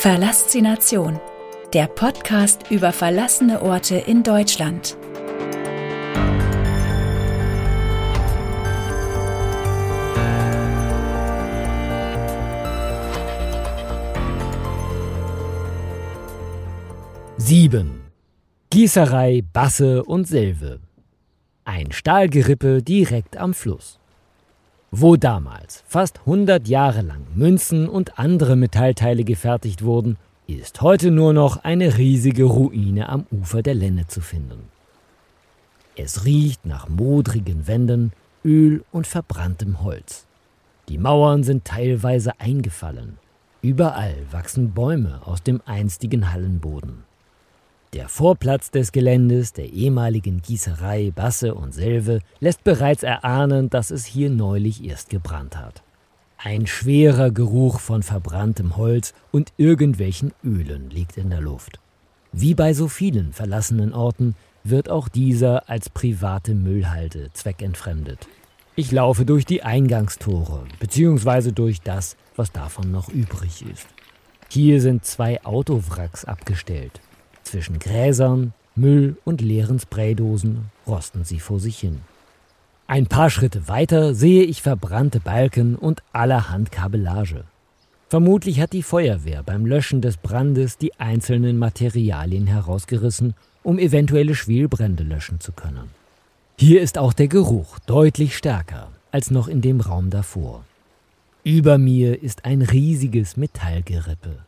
Verlassination, der Podcast über verlassene Orte in Deutschland. Sieben. Gießerei, Basse und Selve. Ein Stahlgerippe direkt am Fluss. Wo damals fast 100 Jahre lang Münzen und andere Metallteile gefertigt wurden, ist heute nur noch eine riesige Ruine am Ufer der Lenne zu finden. Es riecht nach modrigen Wänden, Öl und verbranntem Holz. Die Mauern sind teilweise eingefallen. Überall wachsen Bäume aus dem einstigen Hallenboden. Der Vorplatz des Geländes der ehemaligen Gießerei Basse und Selve lässt bereits erahnen, dass es hier neulich erst gebrannt hat. Ein schwerer Geruch von verbranntem Holz und irgendwelchen Ölen liegt in der Luft. Wie bei so vielen verlassenen Orten wird auch dieser als private Müllhalde zweckentfremdet. Ich laufe durch die Eingangstore, beziehungsweise durch das, was davon noch übrig ist. Hier sind zwei Autowracks abgestellt. Zwischen Gräsern, Müll und leeren Spraydosen rosten sie vor sich hin. Ein paar Schritte weiter sehe ich verbrannte Balken und allerhand Kabellage. Vermutlich hat die Feuerwehr beim Löschen des Brandes die einzelnen Materialien herausgerissen, um eventuelle Schwelbrände löschen zu können. Hier ist auch der Geruch deutlich stärker als noch in dem Raum davor. Über mir ist ein riesiges Metallgerippe.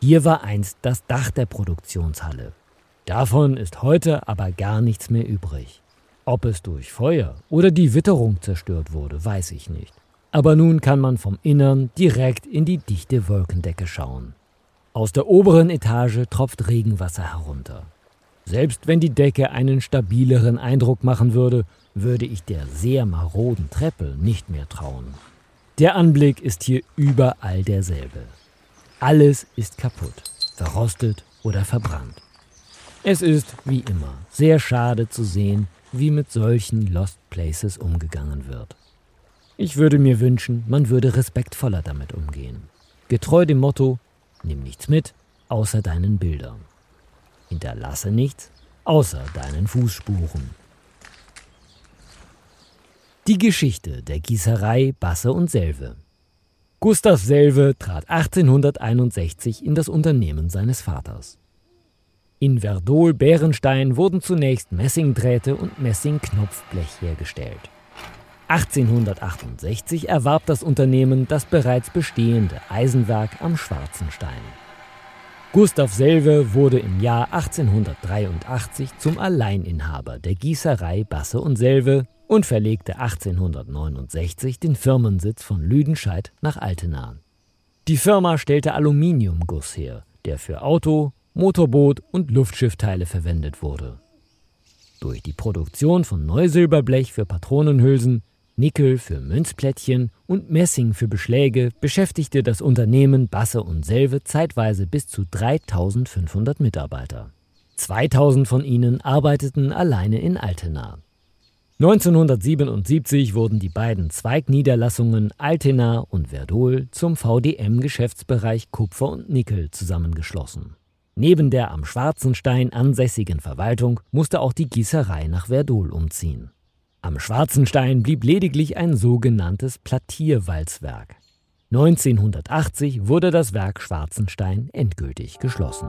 Hier war einst das Dach der Produktionshalle. Davon ist heute aber gar nichts mehr übrig. Ob es durch Feuer oder die Witterung zerstört wurde, weiß ich nicht. Aber nun kann man vom Innern direkt in die dichte Wolkendecke schauen. Aus der oberen Etage tropft Regenwasser herunter. Selbst wenn die Decke einen stabileren Eindruck machen würde, würde ich der sehr maroden Treppe nicht mehr trauen. Der Anblick ist hier überall derselbe. Alles ist kaputt, verrostet oder verbrannt. Es ist, wie immer, sehr schade zu sehen, wie mit solchen Lost Places umgegangen wird. Ich würde mir wünschen, man würde respektvoller damit umgehen. Getreu dem Motto, nimm nichts mit, außer deinen Bildern. Hinterlasse nichts, außer deinen Fußspuren. Die Geschichte der Gießerei Basse und Selve Gustav Selve trat 1861 in das Unternehmen seines Vaters. In Verdol-Bärenstein wurden zunächst Messingdrähte und Messingknopfblech hergestellt. 1868 erwarb das Unternehmen das bereits bestehende Eisenwerk am Schwarzenstein. Gustav Selve wurde im Jahr 1883 zum Alleininhaber der Gießerei Basse und Selve und verlegte 1869 den Firmensitz von Lüdenscheid nach Altenahen. Die Firma stellte Aluminiumguss her, der für Auto, Motorboot und Luftschiffteile verwendet wurde. Durch die Produktion von Neusilberblech für Patronenhülsen, Nickel für Münzplättchen und Messing für Beschläge beschäftigte das Unternehmen Basse und Selve zeitweise bis zu 3500 Mitarbeiter. 2000 von ihnen arbeiteten alleine in Altena. 1977 wurden die beiden Zweigniederlassungen Altena und Verdol zum VDM-Geschäftsbereich Kupfer und Nickel zusammengeschlossen. Neben der am Schwarzenstein ansässigen Verwaltung musste auch die Gießerei nach Verdol umziehen. Am Schwarzenstein blieb lediglich ein sogenanntes Plattierwalzwerk. 1980 wurde das Werk Schwarzenstein endgültig geschlossen.